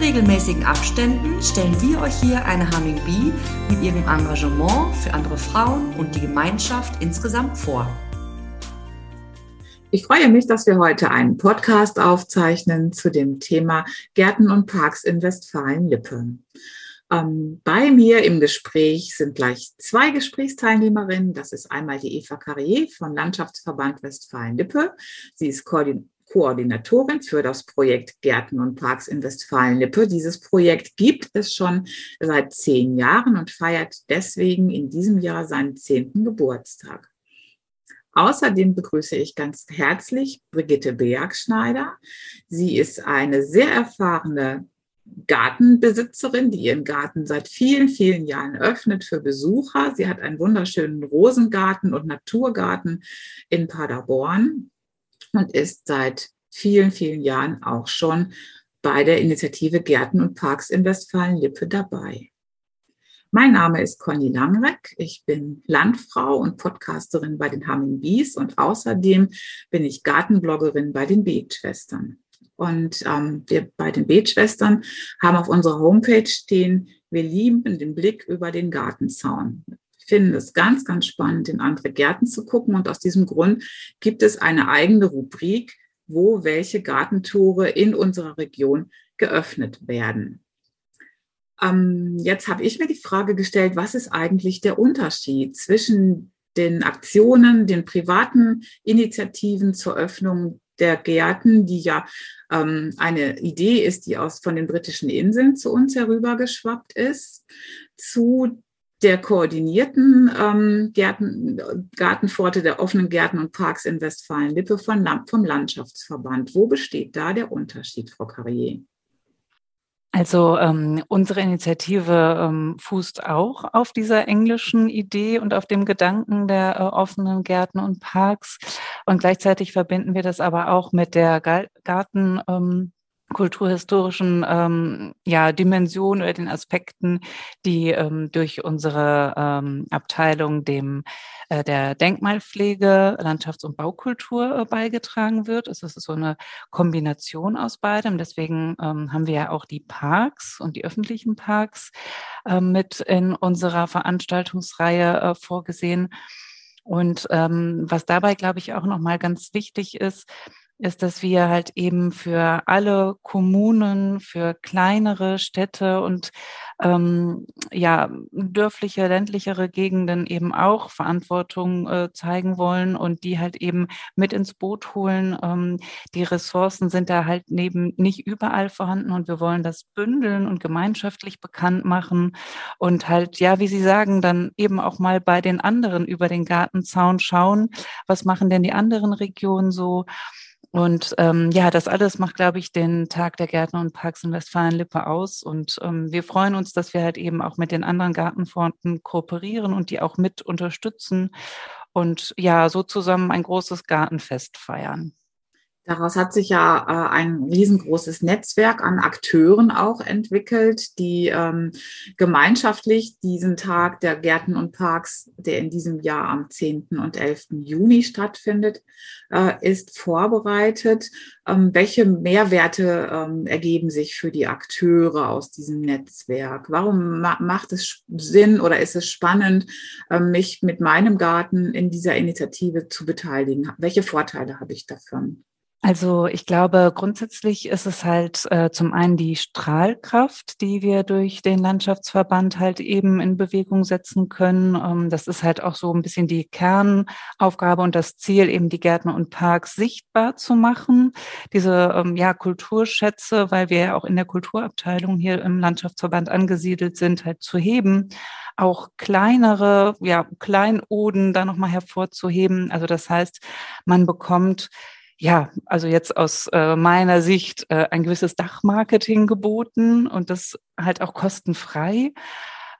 Regelmäßigen Abständen stellen wir euch hier eine Humming Bee mit ihrem Engagement für andere Frauen und die Gemeinschaft insgesamt vor. Ich freue mich, dass wir heute einen Podcast aufzeichnen zu dem Thema Gärten und Parks in Westfalen-Lippe. Ähm, bei mir im Gespräch sind gleich zwei Gesprächsteilnehmerinnen. Das ist einmal die Eva Carrier vom Landschaftsverband Westfalen-Lippe. Sie ist Koordin Koordinatorin für das Projekt Gärten und Parks in Westfalen-Lippe. Dieses Projekt gibt es schon seit zehn Jahren und feiert deswegen in diesem Jahr seinen zehnten Geburtstag. Außerdem begrüße ich ganz herzlich Brigitte Bergschneider. Sie ist eine sehr erfahrene Gartenbesitzerin, die ihren Garten seit vielen, vielen Jahren öffnet für Besucher. Sie hat einen wunderschönen Rosengarten und Naturgarten in Paderborn und ist seit vielen, vielen Jahren auch schon bei der Initiative Gärten und Parks in Westfalen-Lippe dabei. Mein Name ist Conny Langreck. Ich bin Landfrau und Podcasterin bei den Humming Bees und außerdem bin ich Gartenbloggerin bei den Beetschwestern. Und ähm, wir bei den Beetschwestern haben auf unserer Homepage stehen, wir lieben den Blick über den Gartenzaun. Finde es ganz, ganz spannend, in andere Gärten zu gucken. Und aus diesem Grund gibt es eine eigene Rubrik, wo welche Gartentore in unserer Region geöffnet werden. Ähm, jetzt habe ich mir die Frage gestellt, was ist eigentlich der Unterschied zwischen den Aktionen, den privaten Initiativen zur Öffnung der Gärten, die ja ähm, eine Idee ist, die aus von den britischen Inseln zu uns herübergeschwappt ist, zu der koordinierten ähm, Gärten, Gartenpforte der offenen Gärten und Parks in Westfalen-Lippe vom Landschaftsverband. Wo besteht da der Unterschied, Frau Carrier? Also ähm, unsere Initiative ähm, fußt auch auf dieser englischen Idee und auf dem Gedanken der äh, offenen Gärten und Parks. Und gleichzeitig verbinden wir das aber auch mit der Garten. Ähm, kulturhistorischen ähm, ja, Dimensionen oder den Aspekten, die ähm, durch unsere ähm, Abteilung dem äh, der Denkmalpflege, Landschafts- und Baukultur äh, beigetragen wird. Es ist so eine Kombination aus beidem. Deswegen ähm, haben wir ja auch die Parks und die öffentlichen Parks äh, mit in unserer Veranstaltungsreihe äh, vorgesehen. Und ähm, was dabei, glaube ich, auch nochmal ganz wichtig ist, ist, dass wir halt eben für alle Kommunen, für kleinere Städte und ähm, ja dörfliche, ländlichere Gegenden eben auch Verantwortung äh, zeigen wollen und die halt eben mit ins Boot holen. Ähm, die Ressourcen sind da halt neben nicht überall vorhanden und wir wollen das bündeln und gemeinschaftlich bekannt machen und halt, ja, wie Sie sagen, dann eben auch mal bei den anderen über den Gartenzaun schauen, was machen denn die anderen Regionen so und ähm, ja, das alles macht, glaube ich, den Tag der Gärtner und Parks in Westfalen-Lippe aus. Und ähm, wir freuen uns, dass wir halt eben auch mit den anderen Gartenfronten kooperieren und die auch mit unterstützen und ja, so zusammen ein großes Gartenfest feiern. Daraus hat sich ja äh, ein riesengroßes Netzwerk an Akteuren auch entwickelt, die ähm, gemeinschaftlich diesen Tag der Gärten und Parks, der in diesem Jahr am 10. und 11. Juni stattfindet, äh, ist vorbereitet. Ähm, welche Mehrwerte ähm, ergeben sich für die Akteure aus diesem Netzwerk? Warum ma macht es Sinn oder ist es spannend, äh, mich mit meinem Garten in dieser Initiative zu beteiligen? Welche Vorteile habe ich davon? Also ich glaube, grundsätzlich ist es halt äh, zum einen die Strahlkraft, die wir durch den Landschaftsverband halt eben in Bewegung setzen können. Ähm, das ist halt auch so ein bisschen die Kernaufgabe und das Ziel, eben die Gärten und Parks sichtbar zu machen. Diese ähm, ja, Kulturschätze, weil wir ja auch in der Kulturabteilung hier im Landschaftsverband angesiedelt sind, halt zu heben auch kleinere, ja, Kleinoden da nochmal hervorzuheben. Also das heißt, man bekommt ja, also jetzt aus äh, meiner Sicht äh, ein gewisses Dachmarketing geboten und das halt auch kostenfrei.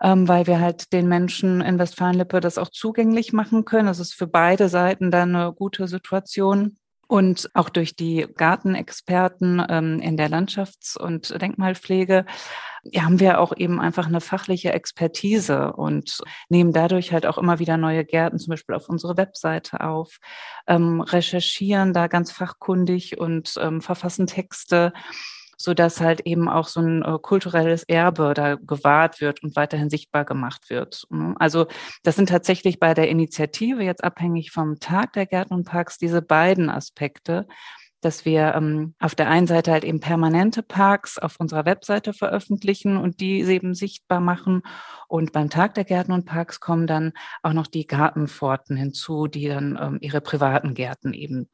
ähm, weil wir halt den Menschen in Westfalen-Lippe das auch zugänglich machen können. Das ist für beide Seiten dann eine gute Situation. Und auch durch die Gartenexperten ähm, in der Landschafts- und Denkmalpflege ja, haben wir auch eben einfach eine fachliche Expertise und nehmen dadurch halt auch immer wieder neue Gärten zum Beispiel auf unsere Webseite auf, ähm, recherchieren da ganz fachkundig und ähm, verfassen Texte so dass halt eben auch so ein äh, kulturelles Erbe da gewahrt wird und weiterhin sichtbar gemacht wird. Ne? Also das sind tatsächlich bei der Initiative jetzt abhängig vom Tag der Gärten und Parks diese beiden Aspekte dass wir ähm, auf der einen Seite halt eben permanente Parks auf unserer Webseite veröffentlichen und die eben sichtbar machen. Und beim Tag der Gärten und Parks kommen dann auch noch die Gartenpforten hinzu, die dann ähm, ihre privaten Gärten eben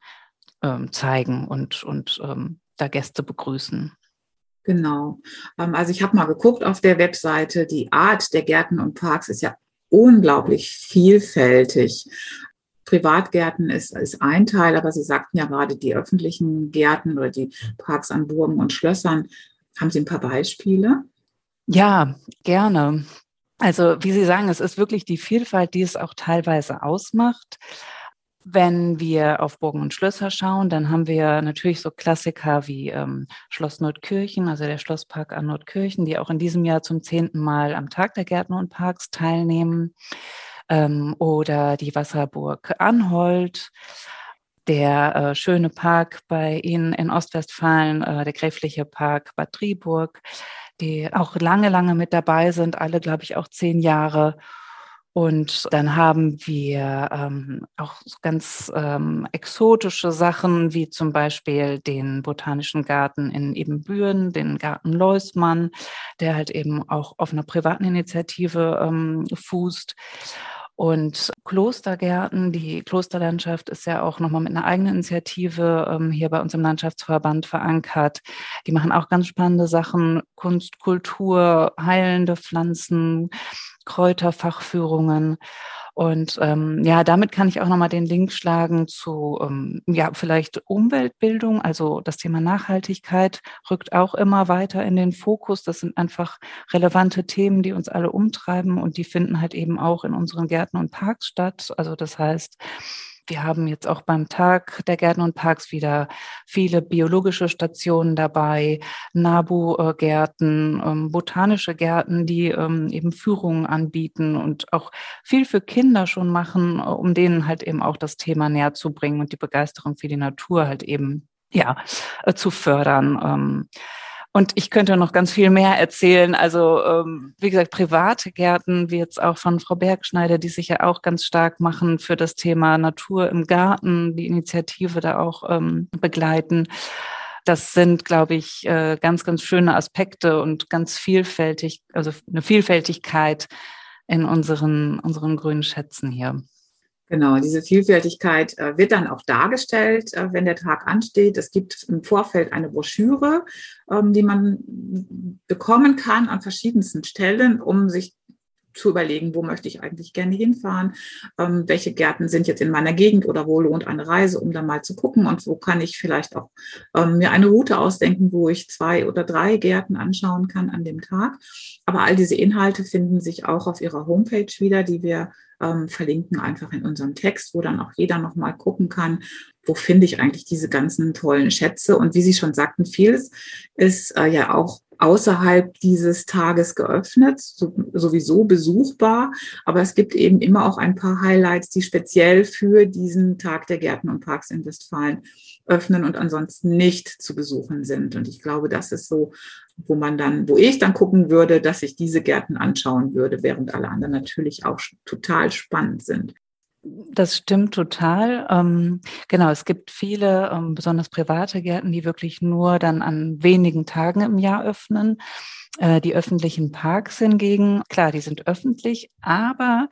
ähm, zeigen und, und ähm, da Gäste begrüßen. Genau. Ähm, also ich habe mal geguckt auf der Webseite, die Art der Gärten und Parks ist ja unglaublich vielfältig. Privatgärten ist, ist ein Teil, aber Sie sagten ja gerade die öffentlichen Gärten oder die Parks an Burgen und Schlössern. Haben Sie ein paar Beispiele? Ja, gerne. Also wie Sie sagen, es ist wirklich die Vielfalt, die es auch teilweise ausmacht. Wenn wir auf Burgen und Schlösser schauen, dann haben wir natürlich so Klassiker wie ähm, Schloss Nordkirchen, also der Schlosspark an Nordkirchen, die auch in diesem Jahr zum zehnten Mal am Tag der Gärten und Parks teilnehmen. Ähm, oder die Wasserburg Anholt, der äh, schöne Park bei Ihnen in Ostwestfalen, äh, der gräfliche Park Bad Driburg, die auch lange, lange mit dabei sind, alle, glaube ich, auch zehn Jahre. Und dann haben wir ähm, auch ganz ähm, exotische Sachen, wie zum Beispiel den Botanischen Garten in Ebenbüren, den Garten Leusmann, der halt eben auch auf einer privaten Initiative ähm, fußt. Und Klostergärten, die Klosterlandschaft ist ja auch nochmal mit einer eigenen Initiative ähm, hier bei uns im Landschaftsverband verankert. Die machen auch ganz spannende Sachen, Kunst, Kultur, heilende Pflanzen, Kräuterfachführungen. Und ähm, ja, damit kann ich auch nochmal den Link schlagen zu, ähm, ja, vielleicht Umweltbildung. Also das Thema Nachhaltigkeit rückt auch immer weiter in den Fokus. Das sind einfach relevante Themen, die uns alle umtreiben und die finden halt eben auch in unseren Gärten und Parks statt. Also das heißt, wir haben jetzt auch beim Tag der Gärten und Parks wieder viele biologische Stationen dabei, Nabu-Gärten, ähm, botanische Gärten, die ähm, eben Führungen anbieten und auch viel für Kinder schon machen, äh, um denen halt eben auch das Thema näher zu bringen und die Begeisterung für die Natur halt eben ja äh, zu fördern. Und ich könnte noch ganz viel mehr erzählen. Also ähm, wie gesagt, private Gärten, wie jetzt auch von Frau Bergschneider, die sich ja auch ganz stark machen für das Thema Natur im Garten, die Initiative da auch ähm, begleiten. Das sind, glaube ich, äh, ganz, ganz schöne Aspekte und ganz vielfältig, also eine Vielfältigkeit in unseren, unseren grünen Schätzen hier. Genau, diese Vielfältigkeit äh, wird dann auch dargestellt, äh, wenn der Tag ansteht. Es gibt im Vorfeld eine Broschüre, ähm, die man bekommen kann an verschiedensten Stellen, um sich zu überlegen, wo möchte ich eigentlich gerne hinfahren, ähm, welche Gärten sind jetzt in meiner Gegend oder wo lohnt eine Reise, um da mal zu gucken und wo kann ich vielleicht auch ähm, mir eine Route ausdenken, wo ich zwei oder drei Gärten anschauen kann an dem Tag. Aber all diese Inhalte finden sich auch auf ihrer Homepage wieder, die wir ähm, verlinken einfach in unserem Text, wo dann auch jeder nochmal gucken kann, wo finde ich eigentlich diese ganzen tollen Schätze. Und wie Sie schon sagten, vieles ist äh, ja auch außerhalb dieses Tages geöffnet, so, sowieso besuchbar. Aber es gibt eben immer auch ein paar Highlights, die speziell für diesen Tag der Gärten und Parks in Westfalen öffnen und ansonsten nicht zu besuchen sind. Und ich glaube, das ist so wo man dann, wo ich dann gucken würde, dass ich diese Gärten anschauen würde, während alle anderen natürlich auch total spannend sind. Das stimmt total. Ähm, genau, es gibt viele, ähm, besonders private Gärten, die wirklich nur dann an wenigen Tagen im Jahr öffnen. Äh, die öffentlichen Parks hingegen, klar, die sind öffentlich, aber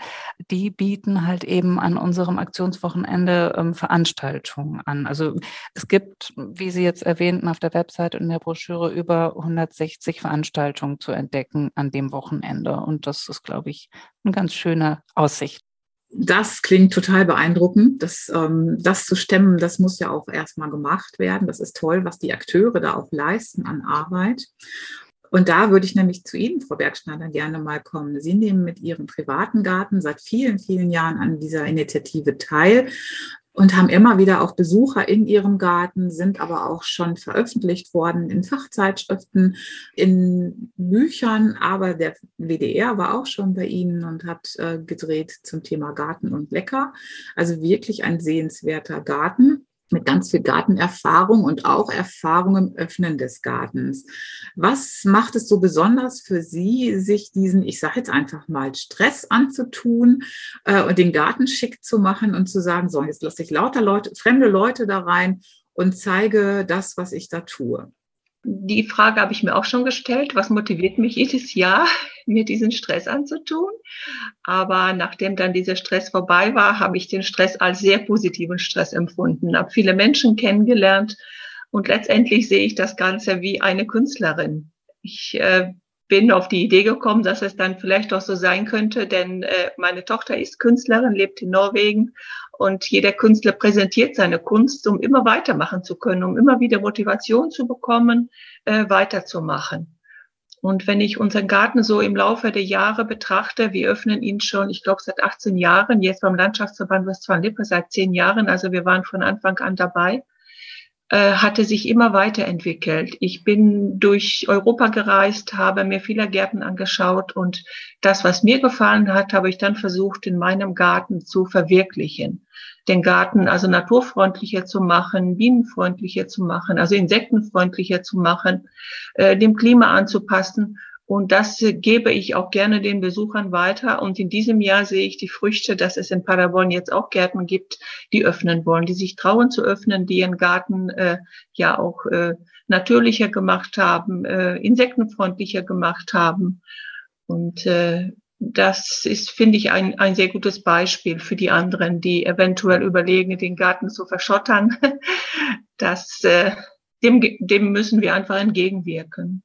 die bieten halt eben an unserem Aktionswochenende ähm, Veranstaltungen an. Also es gibt, wie Sie jetzt erwähnten, auf der Website und in der Broschüre über 160 Veranstaltungen zu entdecken an dem Wochenende. Und das ist, glaube ich, eine ganz schöne Aussicht. Das klingt total beeindruckend. Das, ähm, das zu stemmen, das muss ja auch erstmal gemacht werden. Das ist toll, was die Akteure da auch leisten an Arbeit. Und da würde ich nämlich zu Ihnen, Frau Bergschneider, gerne mal kommen. Sie nehmen mit Ihrem privaten Garten seit vielen, vielen Jahren an dieser Initiative teil und haben immer wieder auch Besucher in ihrem Garten, sind aber auch schon veröffentlicht worden in Fachzeitschriften, in Büchern. Aber der WDR war auch schon bei Ihnen und hat äh, gedreht zum Thema Garten und Lecker. Also wirklich ein sehenswerter Garten mit ganz viel Gartenerfahrung und auch Erfahrung im Öffnen des Gartens. Was macht es so besonders für Sie, sich diesen, ich sage jetzt einfach mal, Stress anzutun äh, und den Garten schick zu machen und zu sagen, so, jetzt lasse ich lauter Leute, fremde Leute da rein und zeige das, was ich da tue? Die Frage habe ich mir auch schon gestellt. Was motiviert mich jedes Jahr, mir diesen Stress anzutun? Aber nachdem dann dieser Stress vorbei war, habe ich den Stress als sehr positiven Stress empfunden, habe viele Menschen kennengelernt und letztendlich sehe ich das Ganze wie eine Künstlerin. Ich äh, bin auf die Idee gekommen, dass es dann vielleicht auch so sein könnte, denn äh, meine Tochter ist Künstlerin, lebt in Norwegen und jeder Künstler präsentiert seine Kunst, um immer weitermachen zu können, um immer wieder Motivation zu bekommen, äh, weiterzumachen. Und wenn ich unseren Garten so im Laufe der Jahre betrachte, wir öffnen ihn schon, ich glaube, seit 18 Jahren, jetzt beim Landschaftsverband Westfalen-Lippe seit 10 Jahren, also wir waren von Anfang an dabei, äh, hatte sich immer weiterentwickelt. Ich bin durch Europa gereist, habe mir viele Gärten angeschaut und das, was mir gefallen hat, habe ich dann versucht, in meinem Garten zu verwirklichen den Garten also naturfreundlicher zu machen, bienenfreundlicher zu machen, also insektenfreundlicher zu machen, äh, dem Klima anzupassen. Und das gebe ich auch gerne den Besuchern weiter. Und in diesem Jahr sehe ich die Früchte, dass es in Paderborn jetzt auch Gärten gibt, die öffnen wollen, die sich trauen zu öffnen, die ihren Garten äh, ja auch äh, natürlicher gemacht haben, äh, insektenfreundlicher gemacht haben. Und äh, das ist, finde ich, ein, ein sehr gutes Beispiel für die anderen, die eventuell überlegen, den Garten zu verschottern. Das, äh, dem, dem müssen wir einfach entgegenwirken.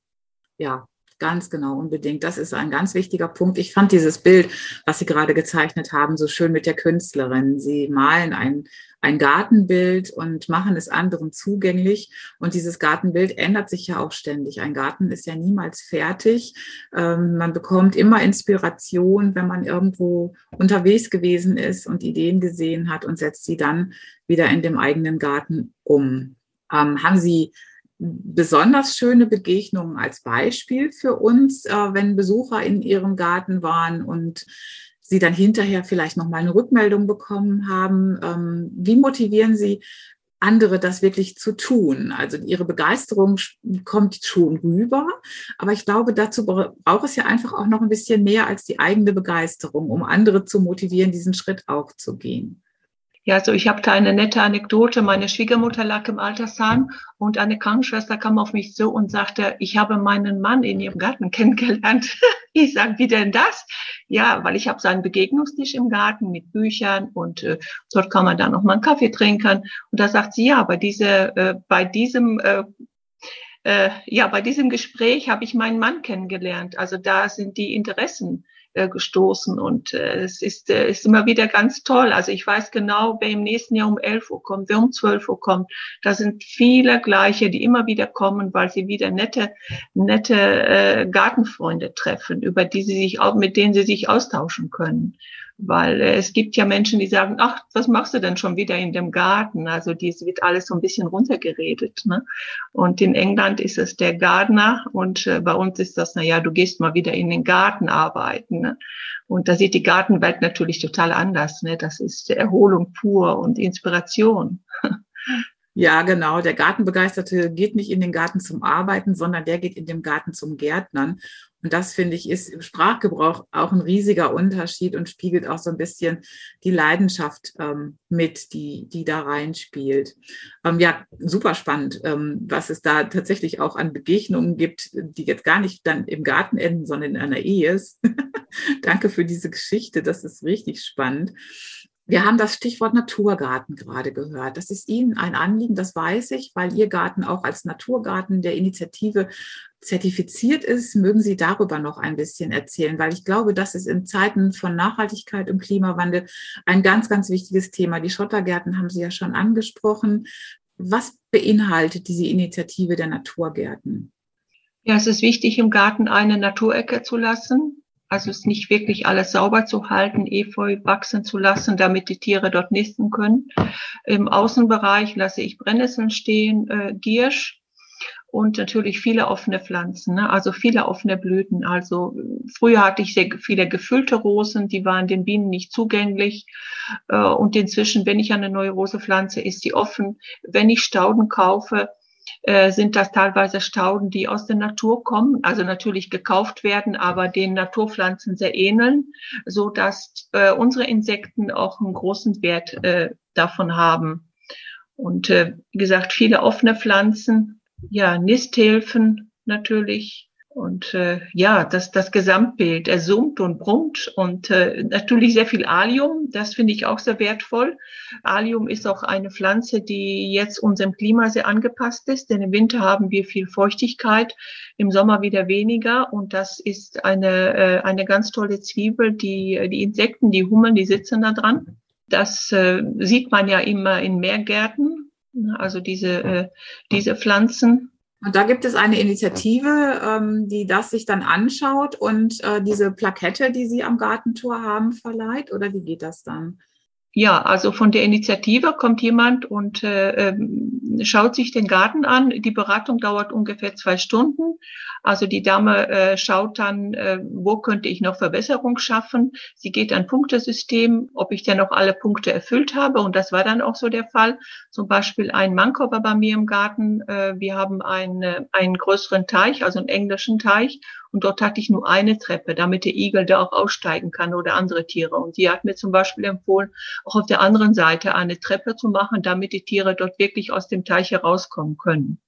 Ja, Ganz genau, unbedingt. Das ist ein ganz wichtiger Punkt. Ich fand dieses Bild, was Sie gerade gezeichnet haben, so schön mit der Künstlerin. Sie malen ein, ein Gartenbild und machen es anderen zugänglich. Und dieses Gartenbild ändert sich ja auch ständig. Ein Garten ist ja niemals fertig. Ähm, man bekommt immer Inspiration, wenn man irgendwo unterwegs gewesen ist und Ideen gesehen hat und setzt sie dann wieder in dem eigenen Garten um. Ähm, haben Sie besonders schöne Begegnungen als Beispiel für uns, äh, wenn Besucher in ihrem Garten waren und sie dann hinterher vielleicht noch mal eine Rückmeldung bekommen haben. Ähm, wie motivieren Sie andere, das wirklich zu tun? Also ihre Begeisterung kommt schon rüber, aber ich glaube, dazu braucht es ja einfach auch noch ein bisschen mehr als die eigene Begeisterung, um andere zu motivieren, diesen Schritt auch zu gehen. Ja, also ich habe da eine nette Anekdote. Meine Schwiegermutter lag im Altersheim und eine Krankenschwester kam auf mich zu und sagte, ich habe meinen Mann in ihrem Garten kennengelernt. Ich sage, wie denn das? Ja, weil ich habe so einen Begegnungstisch im Garten mit Büchern und äh, dort kann man dann noch mal einen Kaffee trinken. Und da sagt sie, ja, bei, diese, äh, bei diesem äh, äh, ja, bei diesem Gespräch habe ich meinen Mann kennengelernt. Also da sind die Interessen äh, gestoßen und äh, es ist, äh, ist immer wieder ganz toll. Also ich weiß genau, wer im nächsten Jahr um 11 Uhr kommt, wer um 12 Uhr kommt. Da sind viele gleiche, die immer wieder kommen, weil sie wieder nette, nette äh, Gartenfreunde treffen, über die sie sich auch, mit denen sie sich austauschen können. Weil äh, es gibt ja Menschen, die sagen, ach, was machst du denn schon wieder in dem Garten? Also dies wird alles so ein bisschen runtergeredet. Ne? Und in England ist es der Gardner und äh, bei uns ist das, na ja, du gehst mal wieder in den Garten arbeiten. Ne? Und da sieht die Gartenwelt natürlich total anders. Ne? Das ist Erholung pur und Inspiration. Ja, genau. Der Gartenbegeisterte geht nicht in den Garten zum Arbeiten, sondern der geht in den Garten zum Gärtnern. Und das finde ich ist im Sprachgebrauch auch ein riesiger Unterschied und spiegelt auch so ein bisschen die Leidenschaft ähm, mit, die, die da reinspielt. Ähm, ja, super spannend, ähm, was es da tatsächlich auch an Begegnungen gibt, die jetzt gar nicht dann im Garten enden, sondern in einer Ehe ist. Danke für diese Geschichte. Das ist richtig spannend. Wir haben das Stichwort Naturgarten gerade gehört. Das ist Ihnen ein Anliegen, das weiß ich, weil Ihr Garten auch als Naturgarten der Initiative zertifiziert ist. Mögen Sie darüber noch ein bisschen erzählen, weil ich glaube, das ist in Zeiten von Nachhaltigkeit und Klimawandel ein ganz, ganz wichtiges Thema. Die Schottergärten haben Sie ja schon angesprochen. Was beinhaltet diese Initiative der Naturgärten? Ja, es ist wichtig, im Garten eine Naturecke zu lassen. Also es nicht wirklich alles sauber zu halten, Efeu wachsen zu lassen, damit die Tiere dort nisten können. Im Außenbereich lasse ich Brennnesseln stehen, äh, Giersch und natürlich viele offene Pflanzen, ne? also viele offene Blüten. Also früher hatte ich sehr viele gefüllte Rosen, die waren den Bienen nicht zugänglich. Äh, und inzwischen, wenn ich eine neue Rose pflanze, ist sie offen. Wenn ich Stauden kaufe, äh, sind das teilweise Stauden, die aus der Natur kommen, also natürlich gekauft werden, aber den Naturpflanzen sehr ähneln, so dass äh, unsere Insekten auch einen großen Wert äh, davon haben. Und äh, wie gesagt, viele offene Pflanzen, ja, Nisthilfen natürlich, und äh, ja, das, das Gesamtbild, er summt und brummt und äh, natürlich sehr viel Alium, das finde ich auch sehr wertvoll. Alium ist auch eine Pflanze, die jetzt unserem Klima sehr angepasst ist, denn im Winter haben wir viel Feuchtigkeit, im Sommer wieder weniger und das ist eine, äh, eine ganz tolle Zwiebel, die, die Insekten, die Hummeln, die sitzen da dran. Das äh, sieht man ja immer in Meergärten, also diese, äh, diese Pflanzen und da gibt es eine Initiative, ähm, die das sich dann anschaut und äh, diese Plakette, die Sie am Gartentor haben, verleiht? Oder wie geht das dann? Ja, also von der Initiative kommt jemand und äh, ähm, schaut sich den Garten an. Die Beratung dauert ungefähr zwei Stunden. Also die Dame äh, schaut dann, äh, wo könnte ich noch Verbesserung schaffen. Sie geht ein Punktesystem, ob ich denn noch alle Punkte erfüllt habe. Und das war dann auch so der Fall. Zum Beispiel ein Manko war bei mir im Garten. Äh, wir haben einen, äh, einen größeren Teich, also einen englischen Teich. Und dort hatte ich nur eine Treppe, damit der Igel da auch aussteigen kann oder andere Tiere. Und sie hat mir zum Beispiel empfohlen, auch auf der anderen Seite eine Treppe zu machen, damit die Tiere dort wirklich aus dem Teich herauskommen können.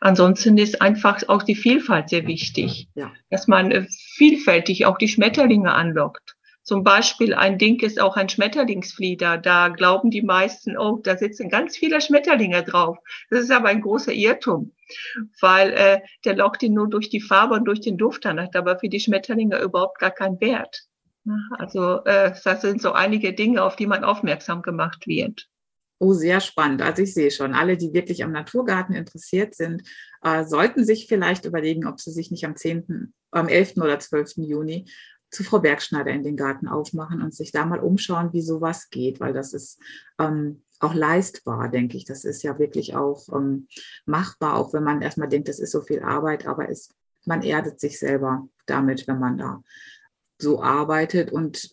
Ansonsten ist einfach auch die Vielfalt sehr wichtig, ja. dass man äh, vielfältig auch die Schmetterlinge anlockt. Zum Beispiel ein Ding ist auch ein Schmetterlingsflieder. Da glauben die meisten, oh, da sitzen ganz viele Schmetterlinge drauf. Das ist aber ein großer Irrtum, weil äh, der lockt ihn nur durch die Farbe und durch den Duft an, hat aber für die Schmetterlinge überhaupt gar keinen Wert. Also äh, das sind so einige Dinge, auf die man aufmerksam gemacht wird. Oh, sehr spannend. Also ich sehe schon, alle, die wirklich am Naturgarten interessiert sind, äh, sollten sich vielleicht überlegen, ob sie sich nicht am 10., am 11. oder 12. Juni zu Frau Bergschneider in den Garten aufmachen und sich da mal umschauen, wie sowas geht, weil das ist ähm, auch leistbar, denke ich. Das ist ja wirklich auch ähm, machbar, auch wenn man erstmal denkt, das ist so viel Arbeit, aber es, man erdet sich selber damit, wenn man da so arbeitet und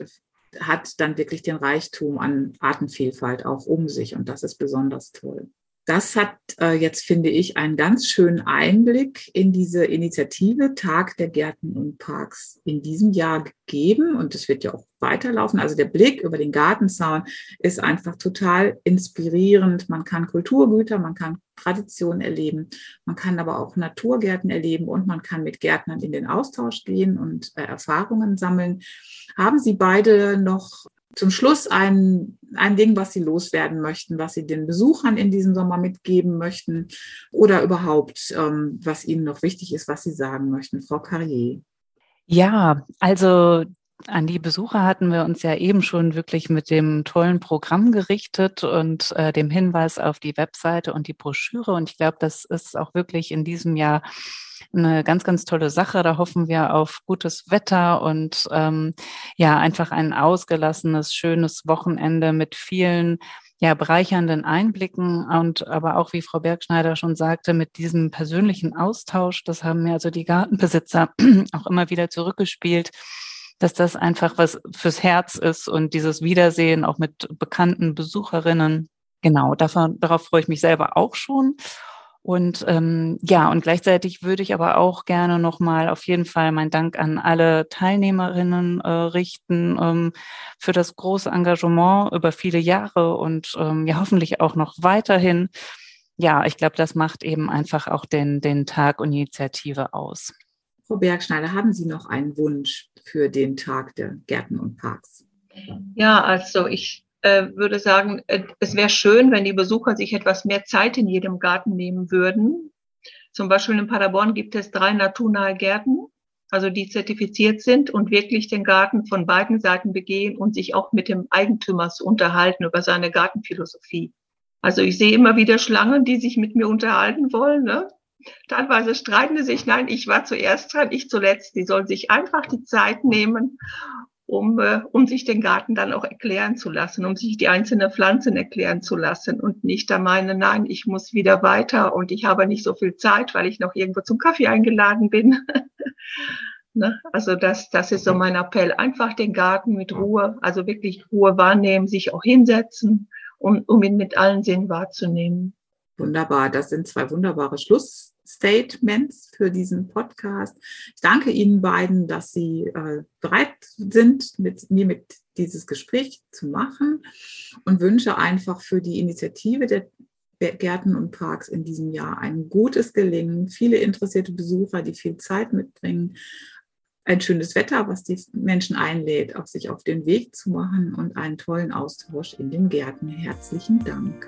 hat dann wirklich den Reichtum an Artenvielfalt auch um sich und das ist besonders toll das hat äh, jetzt, finde ich, einen ganz schönen Einblick in diese Initiative Tag der Gärten und Parks in diesem Jahr gegeben. Und es wird ja auch weiterlaufen. Also der Blick über den Gartenzaun ist einfach total inspirierend. Man kann Kulturgüter, man kann Traditionen erleben, man kann aber auch Naturgärten erleben und man kann mit Gärtnern in den Austausch gehen und äh, Erfahrungen sammeln. Haben Sie beide noch zum Schluss ein, ein Ding, was Sie loswerden möchten, was Sie den Besuchern in diesem Sommer mitgeben möchten oder überhaupt, ähm, was Ihnen noch wichtig ist, was Sie sagen möchten, Frau Carrier? Ja, also an die Besucher hatten wir uns ja eben schon wirklich mit dem tollen Programm gerichtet und äh, dem Hinweis auf die Webseite und die Broschüre. Und ich glaube, das ist auch wirklich in diesem Jahr eine ganz, ganz tolle Sache. Da hoffen wir auf gutes Wetter und ähm, ja, einfach ein ausgelassenes, schönes Wochenende mit vielen ja, bereichernden Einblicken und aber auch, wie Frau Bergschneider schon sagte, mit diesem persönlichen Austausch, das haben mir also die Gartenbesitzer auch immer wieder zurückgespielt, dass das einfach was fürs Herz ist und dieses Wiedersehen auch mit bekannten Besucherinnen. Genau, davon, darauf freue ich mich selber auch schon. Und ähm, ja, und gleichzeitig würde ich aber auch gerne nochmal auf jeden Fall meinen Dank an alle Teilnehmerinnen äh, richten ähm, für das große Engagement über viele Jahre und ähm, ja hoffentlich auch noch weiterhin. Ja, ich glaube, das macht eben einfach auch den, den Tag und Initiative aus. Frau Bergschneider, haben Sie noch einen Wunsch für den Tag der Gärten und Parks? Ja, also ich äh, würde sagen, äh, es wäre schön, wenn die Besucher sich etwas mehr Zeit in jedem Garten nehmen würden. Zum Beispiel in Paderborn gibt es drei naturnahe Gärten, also die zertifiziert sind und wirklich den Garten von beiden Seiten begehen und sich auch mit dem Eigentümer zu unterhalten über seine Gartenphilosophie. Also ich sehe immer wieder Schlangen, die sich mit mir unterhalten wollen. Ne? Teilweise streiten sie sich, nein, ich war zuerst dran, ich zuletzt. Die sollen sich einfach die Zeit nehmen, um, äh, um sich den Garten dann auch erklären zu lassen, um sich die einzelnen Pflanzen erklären zu lassen und nicht da meinen, nein, ich muss wieder weiter und ich habe nicht so viel Zeit, weil ich noch irgendwo zum Kaffee eingeladen bin. ne? Also das, das ist so mein Appell. Einfach den Garten mit Ruhe, also wirklich Ruhe wahrnehmen, sich auch hinsetzen, um, um ihn mit allen Sinnen wahrzunehmen. Wunderbar, das sind zwei wunderbare Schlussstatements für diesen Podcast. Ich danke Ihnen beiden, dass Sie äh, bereit sind, mit mir mit dieses Gespräch zu machen und wünsche einfach für die Initiative der Gärten und Parks in diesem Jahr ein gutes Gelingen, viele interessierte Besucher, die viel Zeit mitbringen, ein schönes Wetter, was die Menschen einlädt, auf sich auf den Weg zu machen und einen tollen Austausch in den Gärten. Herzlichen Dank.